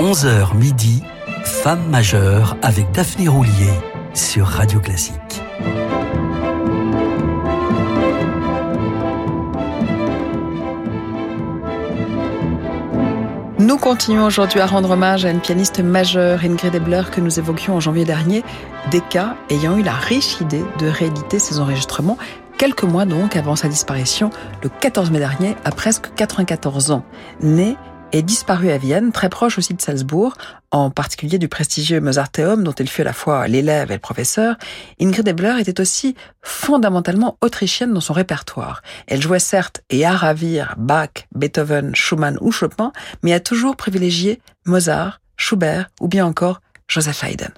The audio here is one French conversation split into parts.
11h midi, Femme majeure avec Daphné Roulier sur Radio Classique. Nous continuons aujourd'hui à rendre hommage à une pianiste majeure, Ingrid Ebler, que nous évoquions en janvier dernier, des cas ayant eu la riche idée de rééditer ses enregistrements quelques mois donc avant sa disparition, le 14 mai dernier, à presque 94 ans. Née est disparue à Vienne, très proche aussi de Salzbourg, en particulier du prestigieux Mozarteum dont elle fut à la fois l'élève et le professeur, Ingrid Ebler était aussi fondamentalement autrichienne dans son répertoire. Elle jouait certes et à ravir Bach, Beethoven, Schumann ou Chopin, mais a toujours privilégié Mozart, Schubert ou bien encore Joseph Haydn.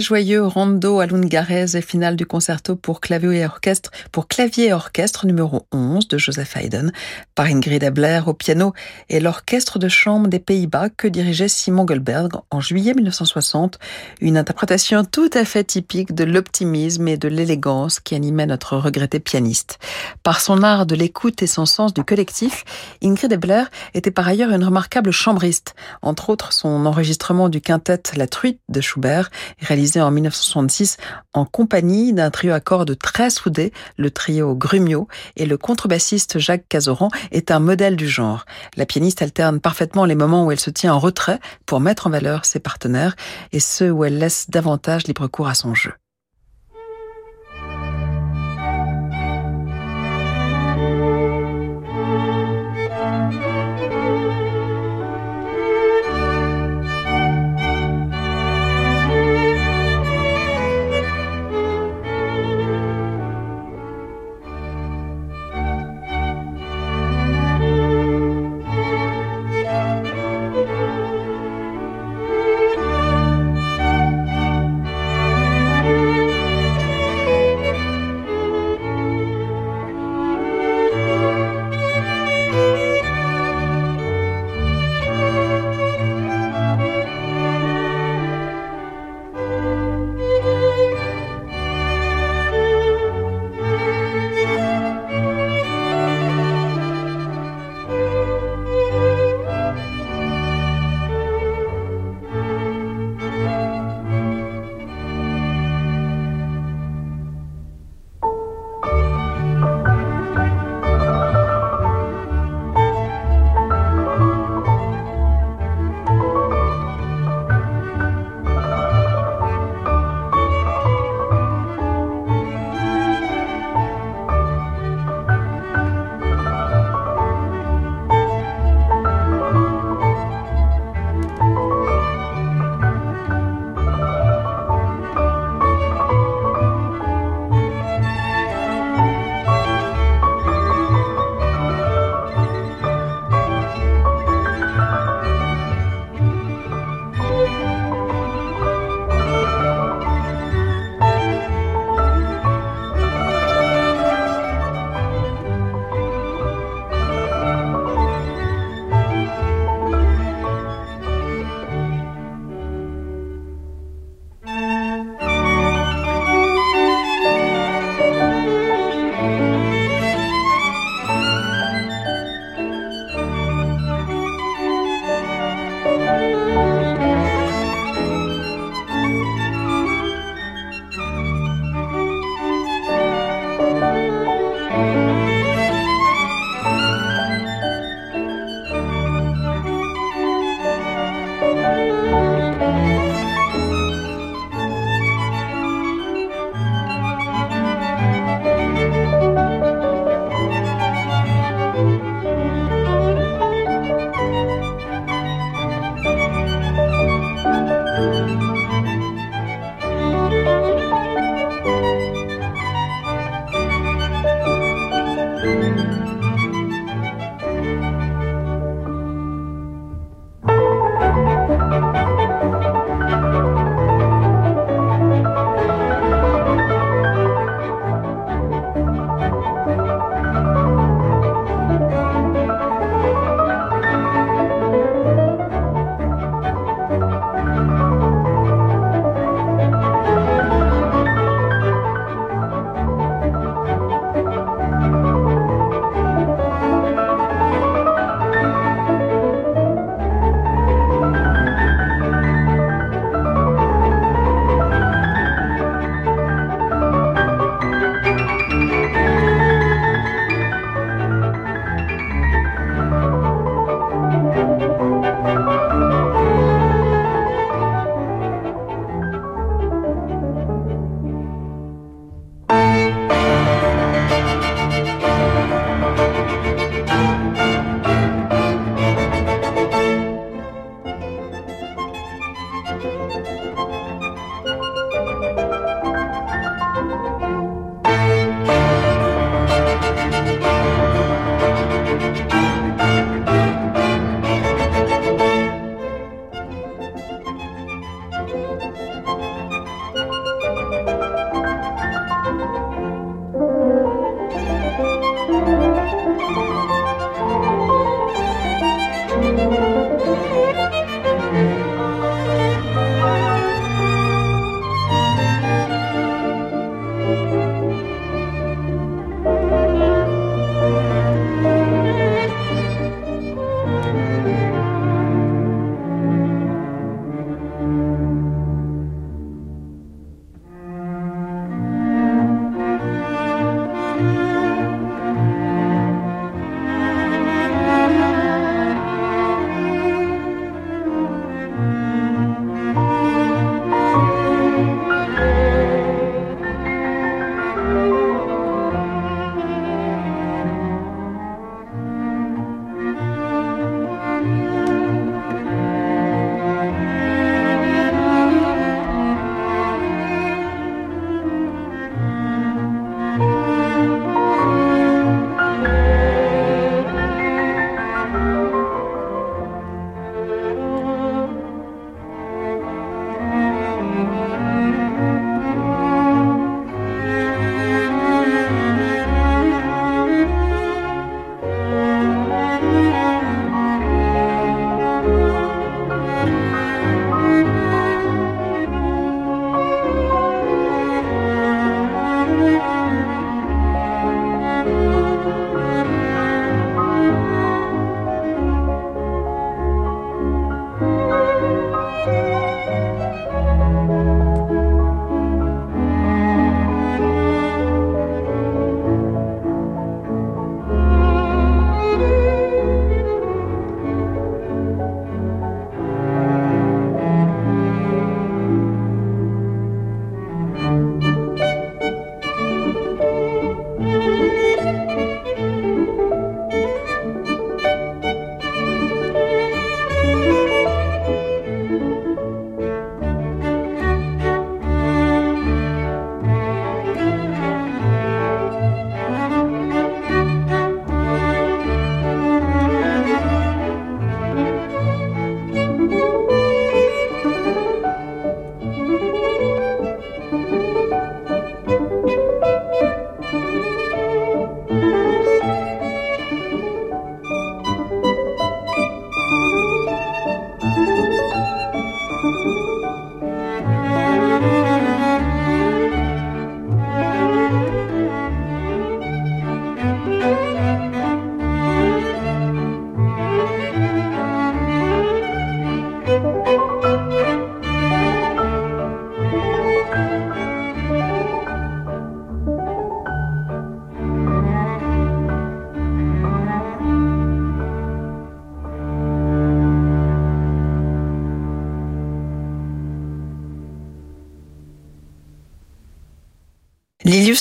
Très joyeux Rondo Alungarez est finale du concerto pour clavier et orchestre, pour clavier et orchestre numéro 11 de Joseph Haydn par Ingrid Ebler au piano et l'orchestre de chambre des Pays-Bas que dirigeait Simon Goldberg en juillet 1960. Une interprétation tout à fait typique de l'optimisme et de l'élégance qui animait notre regretté pianiste. Par son art de l'écoute et son sens du collectif, Ingrid Ebler était par ailleurs une remarquable chambriste. Entre autres, son enregistrement du quintet La Truite de Schubert réalisé en 1966 en compagnie d'un trio à cordes très soudé, le trio Grumio, et le contrebassiste Jacques Cazoran est un modèle du genre. La pianiste alterne parfaitement les moments où elle se tient en retrait pour mettre en valeur ses partenaires et ceux où elle laisse davantage libre cours à son jeu.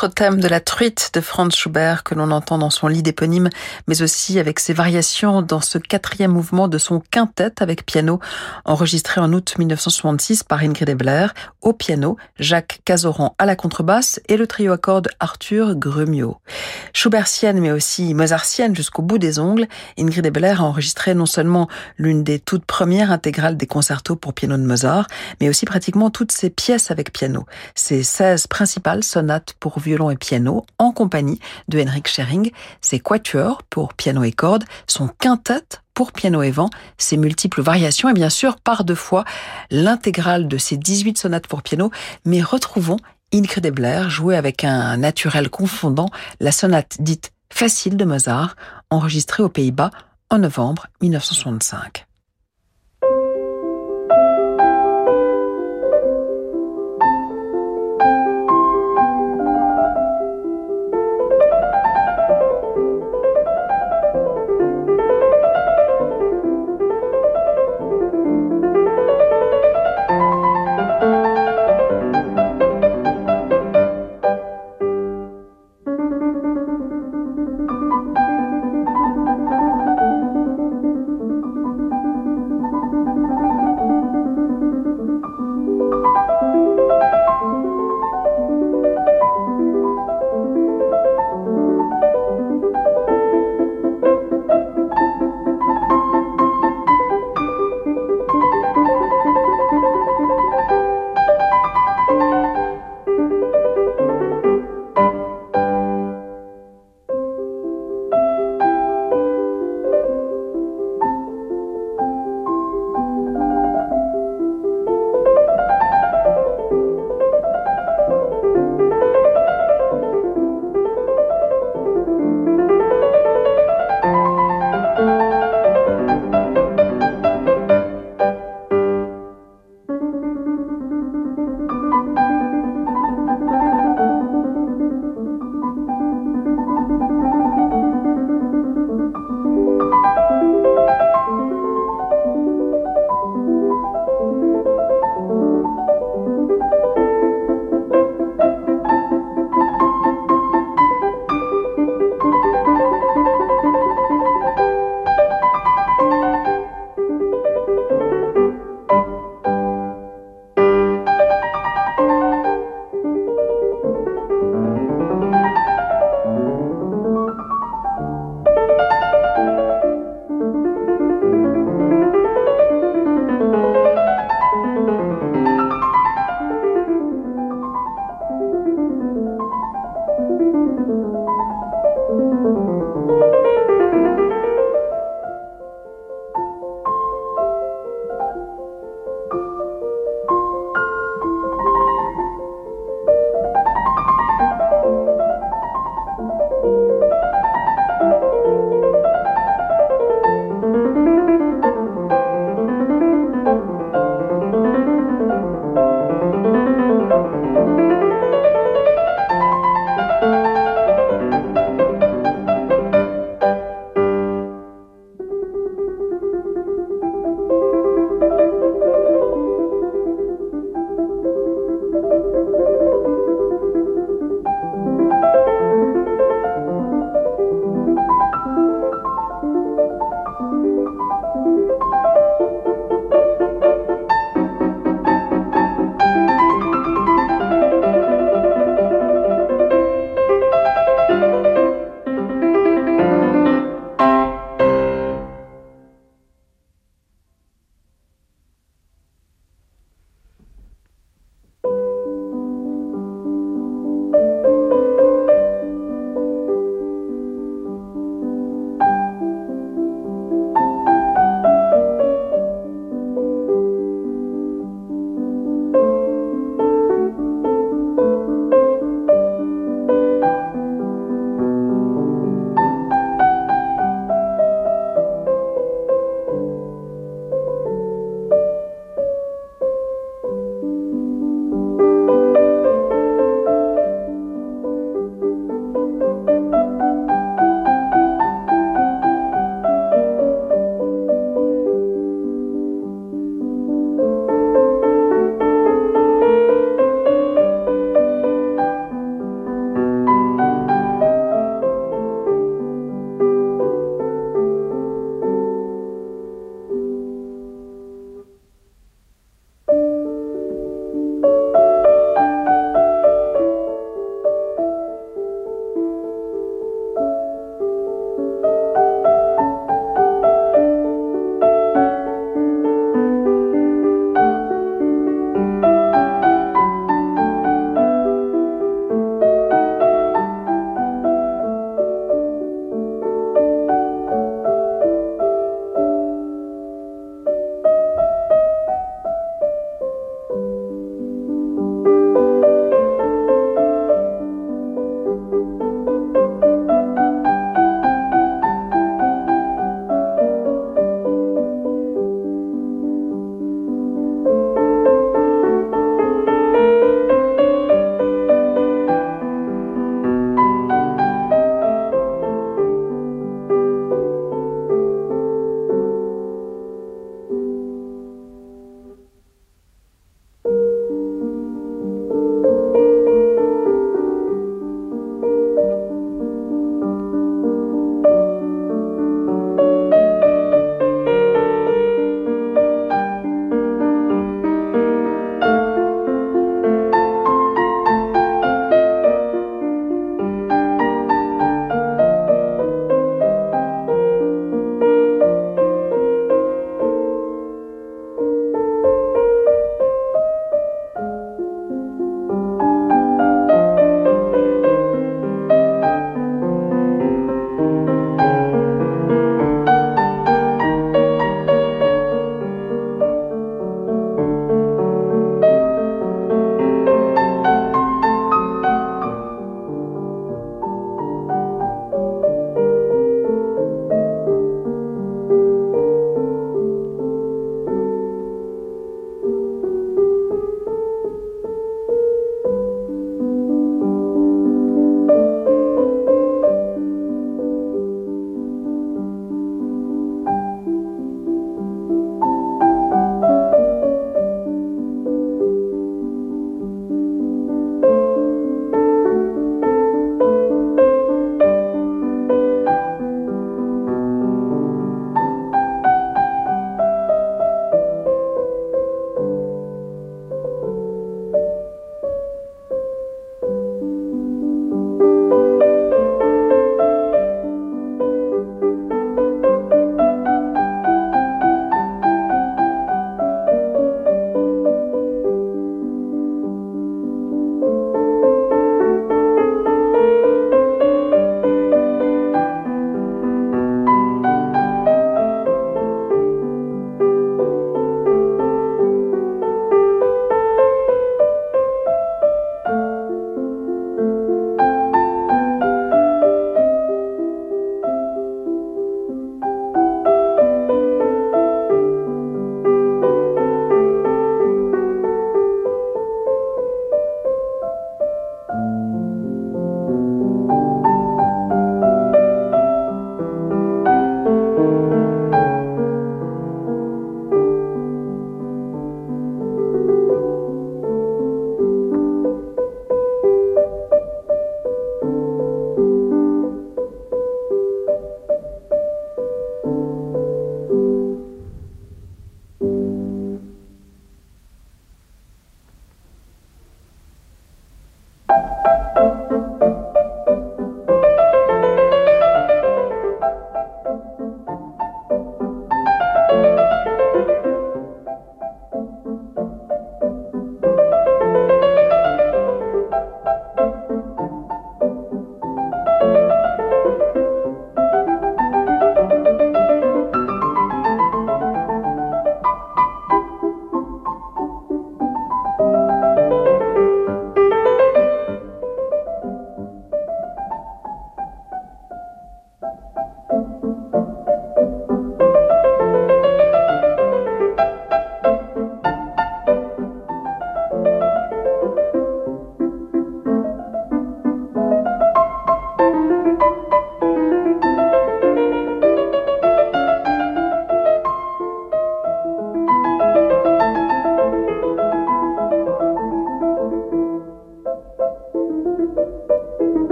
L'illustre thème de la truite de Franz Schubert que l'on entend dans son lit d'éponyme, mais aussi avec ses variations dans ce quatrième mouvement de son quintet avec piano, enregistré en août 1966 par Ingrid Ebler, au piano, Jacques Cazoran à la contrebasse et le trio à cordes Arthur Grumio. Schubertienne mais aussi mozartienne jusqu'au bout des ongles, Ingrid Ebler a enregistré non seulement l'une des toutes premières intégrales des concertos pour piano de Mozart, mais aussi pratiquement toutes ses pièces avec piano. Ses 16 principales sonates pour et piano en compagnie de Henrik Schering, ses quatuors pour piano et cordes, son quintet pour piano et vent, ses multiples variations et bien sûr par deux fois l'intégrale de ses 18 sonates pour piano, mais retrouvons Ingrid Ebler jouer avec un naturel confondant la sonate dite facile de Mozart, enregistrée aux Pays-Bas en novembre 1965.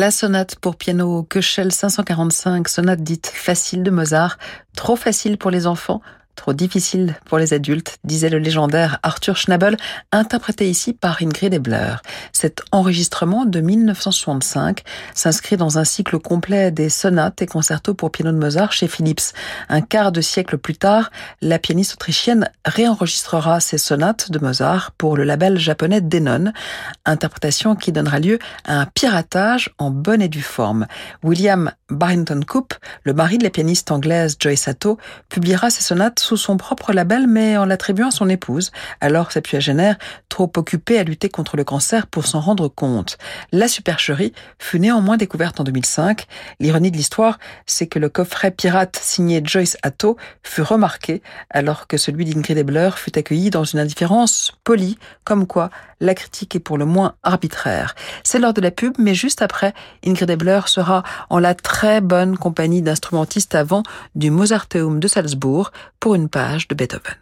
La sonate pour piano Köchel 545, sonate dite facile de Mozart, trop facile pour les enfants, Trop difficile pour les adultes, disait le légendaire Arthur Schnabel, interprété ici par Ingrid Ebler. Cet enregistrement de 1965 s'inscrit dans un cycle complet des sonates et concertos pour piano de Mozart chez Philips. Un quart de siècle plus tard, la pianiste autrichienne réenregistrera ces sonates de Mozart pour le label japonais Denon, interprétation qui donnera lieu à un piratage en bonne et due forme. William Barrington Coop, le mari de la pianiste anglaise Joyce Sato, publiera ces sonates sous son propre label, mais en l'attribuant à son épouse, alors septuagénaire, trop occupée à lutter contre le cancer pour s'en rendre compte. La supercherie fut néanmoins découverte en 2005. L'ironie de l'histoire, c'est que le coffret pirate signé Joyce Atto fut remarqué, alors que celui d'Ingrid Ebler fut accueilli dans une indifférence polie, comme quoi la critique est pour le moins arbitraire. C'est lors de la pub, mais juste après, Ingrid Ebler sera en la bonne compagnie d'instrumentistes avant du Mozarteum de Salzbourg pour une page de Beethoven.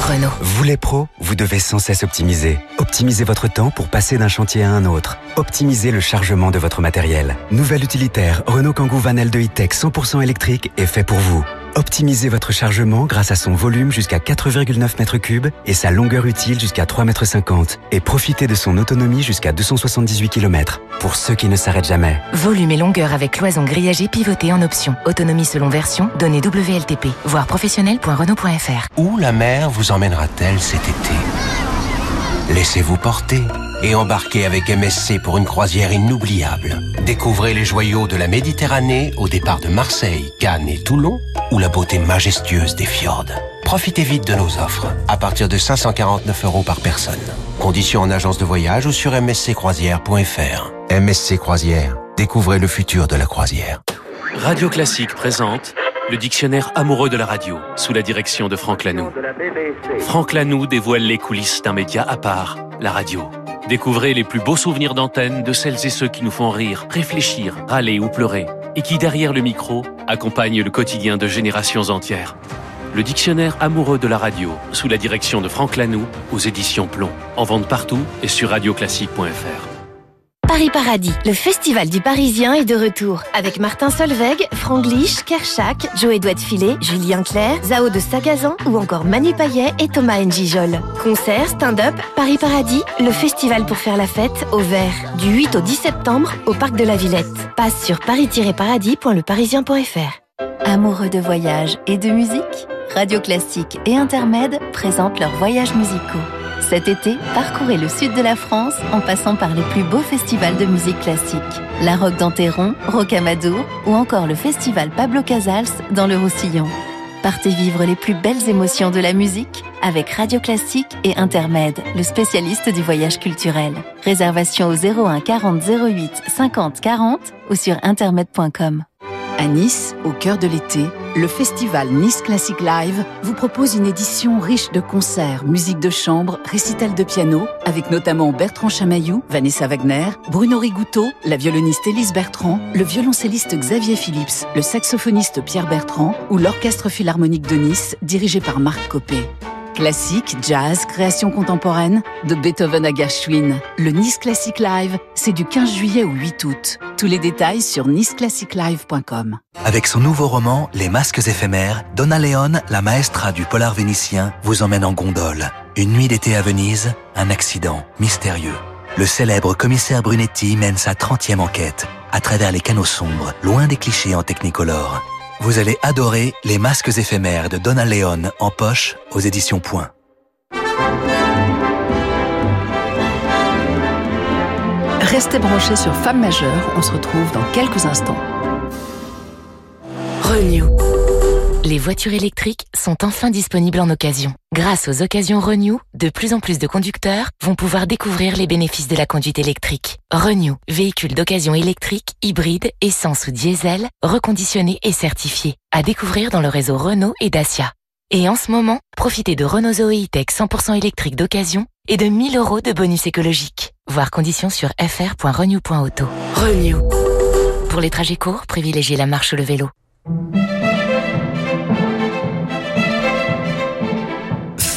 Renault. Vous les pros, vous devez sans cesse optimiser. Optimisez votre temps pour passer d'un chantier à un autre. Optimisez le chargement de votre matériel. Nouvel utilitaire Renault Kangoo Van L2 E-Tech 100% électrique est fait pour vous. Optimisez votre chargement grâce à son volume jusqu'à 4,9 m3 et sa longueur utile jusqu'à 3,50 m et profitez de son autonomie jusqu'à 278 km pour ceux qui ne s'arrêtent jamais. Volume et longueur avec cloison grillagée pivotée en option. Autonomie selon version, données WLTP. Voir professionnel.renault.fr. Où la mer vous emmènera-t-elle cet été? Laissez-vous porter et embarquez avec MSC pour une croisière inoubliable. Découvrez les joyaux de la Méditerranée au départ de Marseille, Cannes et Toulon ou la beauté majestueuse des fjords. Profitez vite de nos offres à partir de 549 euros par personne. Conditions en agence de voyage ou sur msccroisière.fr. MSC Croisière, découvrez le futur de la croisière. Radio Classique présente le dictionnaire amoureux de la radio, sous la direction de Franck Lanoux. Franck Lanoux dévoile les coulisses d'un média à part, la radio. Découvrez les plus beaux souvenirs d'antenne de celles et ceux qui nous font rire, réfléchir, râler ou pleurer, et qui, derrière le micro, accompagnent le quotidien de générations entières. Le dictionnaire amoureux de la radio, sous la direction de Franck Lanoux, aux éditions Plomb. En vente partout et sur radioclassique.fr. Paris Paradis, le festival du Parisien est de retour avec Martin Solveig, Franglish, Kershak, Joe Edouard Filet, Julien Clerc, Zao de Sagazan ou encore Manu Payet et Thomas Njijol. Concert, stand-up, Paris Paradis, le festival pour faire la fête au vert du 8 au 10 septembre au parc de la Villette. Passe sur paris-paradis.leparisien.fr. Amoureux de voyage et de musique, Radio Classique et Intermède présentent leurs voyages musicaux. Cet été, parcourez le sud de la France en passant par les plus beaux festivals de musique classique. La Roque d'Anteron, Rocamadour ou encore le festival Pablo Casals dans le Roussillon. Partez vivre les plus belles émotions de la musique avec Radio Classique et Intermed, le spécialiste du voyage culturel. Réservation au 01 40 08 50 40 ou sur intermed.com. À Nice, au cœur de l'été, le festival Nice Classic Live vous propose une édition riche de concerts, musique de chambre, récitals de piano, avec notamment Bertrand Chamaillou, Vanessa Wagner, Bruno Rigouteau, la violoniste Élise Bertrand, le violoncelliste Xavier Phillips, le saxophoniste Pierre Bertrand ou l'Orchestre Philharmonique de Nice, dirigé par Marc Copé. Classique, jazz, création contemporaine, de Beethoven à Gershwin. Le Nice Classic Live, c'est du 15 juillet au 8 août. Tous les détails sur niceclassiclive.com. Avec son nouveau roman Les masques éphémères, Donna Leon, la maestra du polar vénitien, vous emmène en gondole. Une nuit d'été à Venise, un accident mystérieux. Le célèbre commissaire Brunetti mène sa 30e enquête à travers les canaux sombres, loin des clichés en technicolore. Vous allez adorer Les masques éphémères de Donna Leon en poche aux éditions Point. Restez branchés sur Femmes majeures, on se retrouve dans quelques instants. Renew. Les voitures électriques sont enfin disponibles en occasion. Grâce aux occasions Renew, de plus en plus de conducteurs vont pouvoir découvrir les bénéfices de la conduite électrique. Renew, véhicule d'occasion électrique, hybride, essence ou diesel, reconditionné et certifié. À découvrir dans le réseau Renault et Dacia. Et en ce moment, profitez de Renault Zoe E-Tech 100% électrique d'occasion et de 1000 euros de bonus écologique. Voir conditions sur fr.renew.auto. Renew. Pour les trajets courts, privilégiez la marche ou le vélo.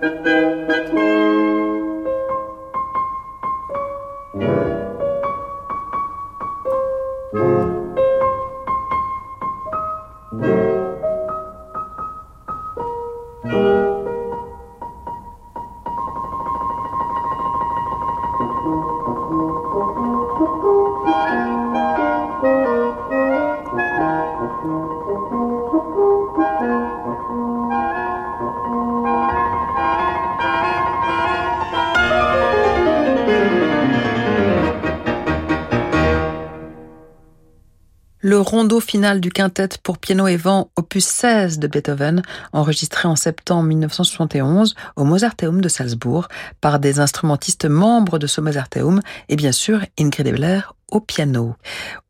Le final du quintet pour piano et vent opus 16 de Beethoven, enregistré en septembre 1971 au Mozarteum de Salzbourg par des instrumentistes membres de ce Mozarteum et bien sûr Ingrid Ebler au piano.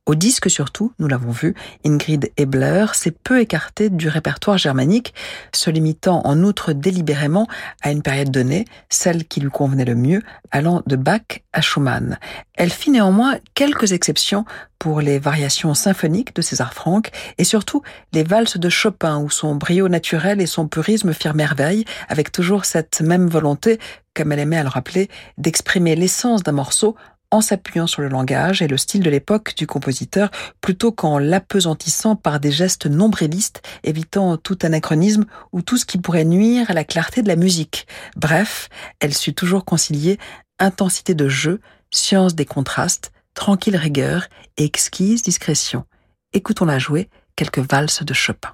Au disque surtout, nous l'avons vu, Ingrid Ebler s'est peu écartée du répertoire germanique, se limitant en outre délibérément à une période donnée, celle qui lui convenait le mieux, allant de Bach à Schumann. Elle fit néanmoins quelques exceptions pour les variations symphoniques de César Franck et surtout les valses de Chopin où son brio naturel et son purisme firent merveille avec toujours cette même volonté, comme elle aimait à le rappeler, d'exprimer l'essence d'un morceau en s'appuyant sur le langage et le style de l'époque du compositeur plutôt qu'en l'apesantissant par des gestes nombrilistes, évitant tout anachronisme ou tout ce qui pourrait nuire à la clarté de la musique. Bref, elle sut toujours concilier intensité de jeu, science des contrastes, tranquille rigueur et exquise discrétion. Écoutons-la jouer quelques valses de Chopin.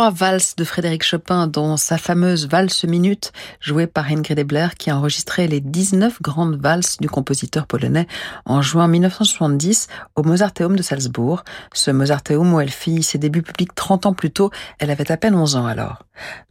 Trois valses de Frédéric Chopin, dont sa fameuse valse minute, jouée par Ingrid Ebler, qui a enregistré les 19 grandes valses du compositeur polonais en juin 1970 au Mozarteum de Salzbourg. Ce Mozarteum où elle fit ses débuts publics 30 ans plus tôt, elle avait à peine 11 ans alors.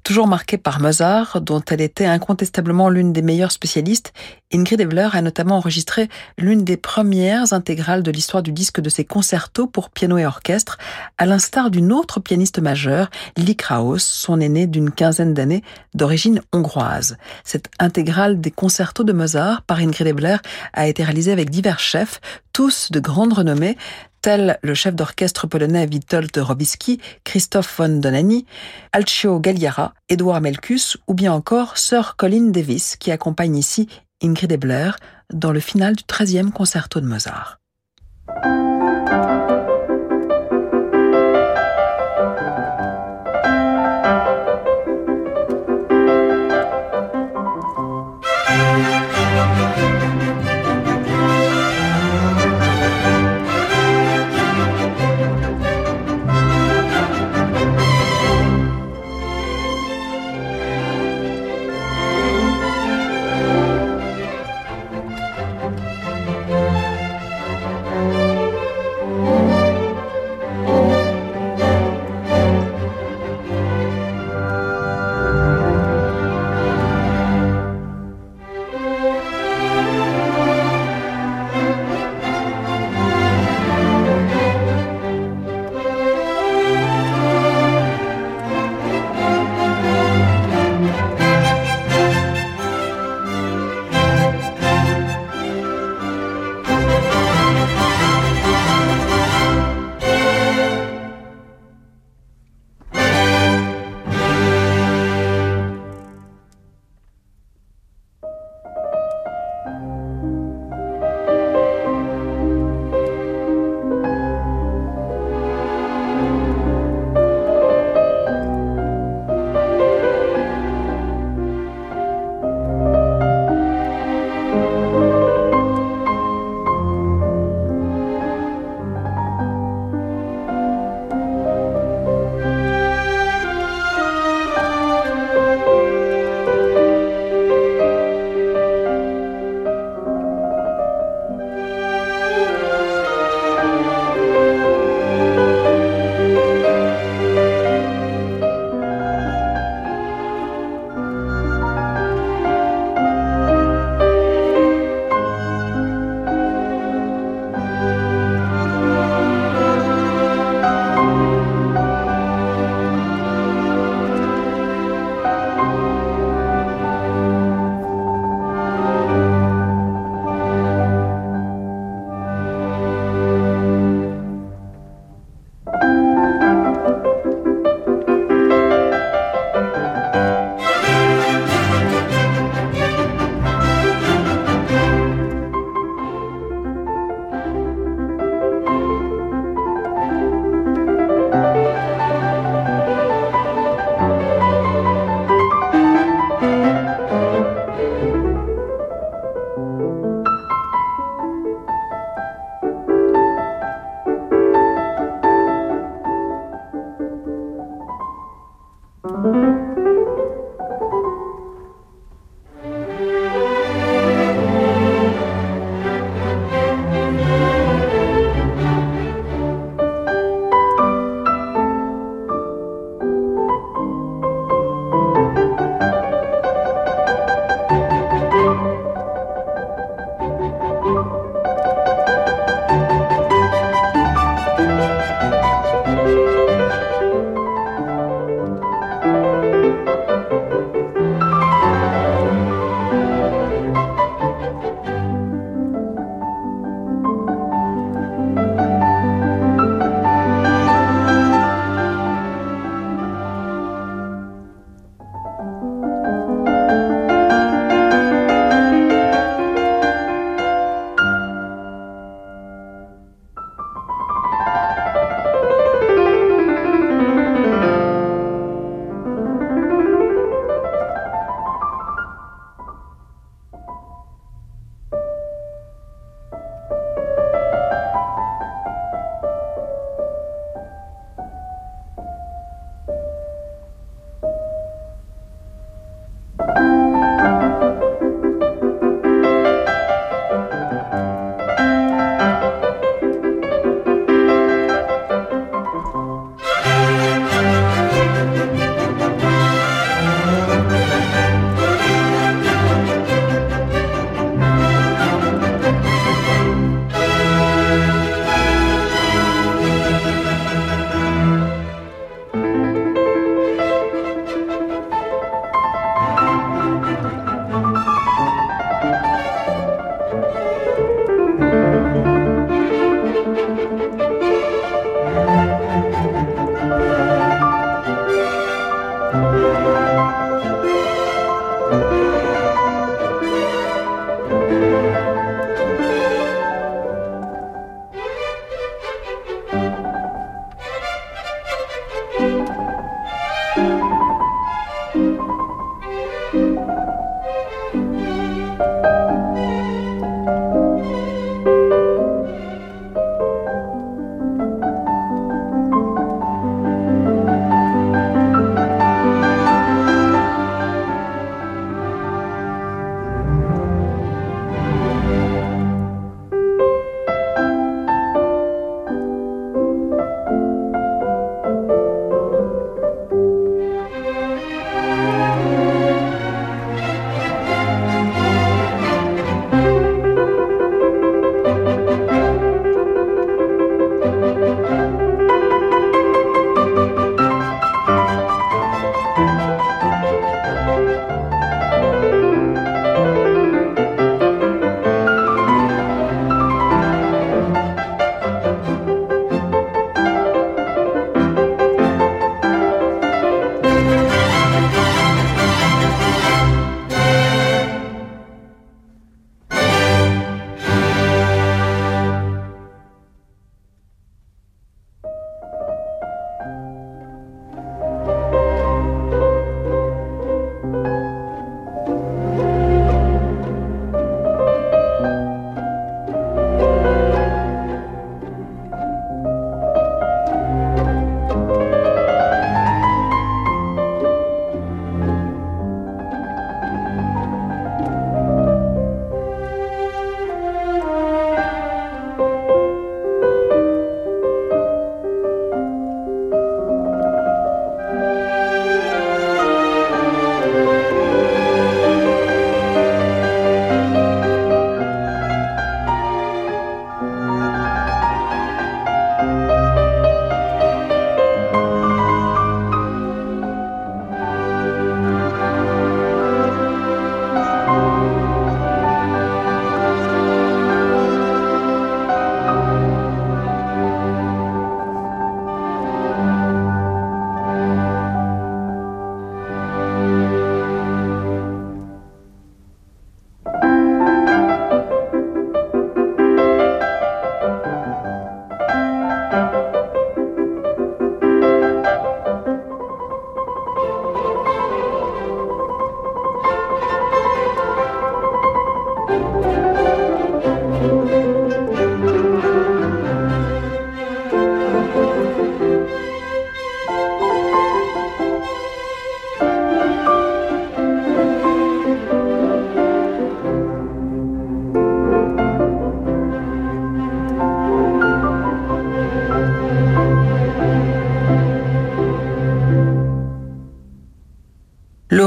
Toujours marquée par Mozart, dont elle était incontestablement l'une des meilleures spécialistes, Ingrid Ebler a notamment enregistré l'une des premières intégrales de l'histoire du disque de ses concertos pour piano et orchestre, à l'instar d'une autre pianiste majeure, Lili Kraus, son aînée d'une quinzaine d'années, d'origine hongroise. Cette intégrale des concertos de Mozart par Ingrid Ebler a été réalisée avec divers chefs, tous de grande renommée, tels le chef d'orchestre polonais Witold Robicki, Christophe von Donani, Alcio Galliera, Edouard Melkus ou bien encore Sir Colin Davis qui accompagne ici Ingrid Ebler dans le final du 13e concerto de Mozart.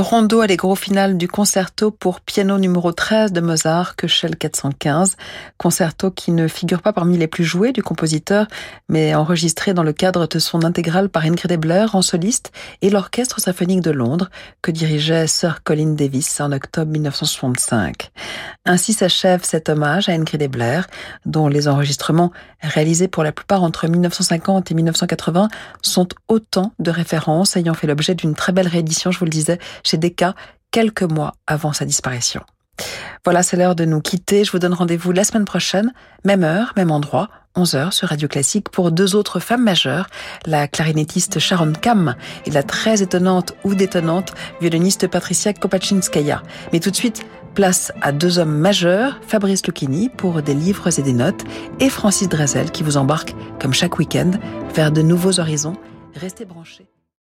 Rondo allegro final du concerto pour piano numéro 13 de Mozart, Köchel 415. Concerto qui ne figure pas parmi les plus joués du compositeur, mais enregistré dans le cadre de son intégrale par Ingrid Ebler en soliste et l'Orchestre symphonique de Londres que dirigeait Sir Colin Davis en octobre 1965. Ainsi s'achève cet hommage à Ingrid Ebler, dont les enregistrements réalisés pour la plupart entre 1950 et 1980 sont autant de références ayant fait l'objet d'une très belle réédition, je vous le disais, chez Decca quelques mois avant sa disparition. Voilà, c'est l'heure de nous quitter. Je vous donne rendez-vous la semaine prochaine, même heure, même endroit, 11h sur Radio Classique pour deux autres femmes majeures, la clarinettiste Sharon Kam et la très étonnante ou détonnante violoniste Patricia Kopachinskaya. Mais tout de suite, place à deux hommes majeurs, Fabrice Lucchini pour des livres et des notes et Francis Drezel qui vous embarque, comme chaque week-end, vers de nouveaux horizons. Restez branchés.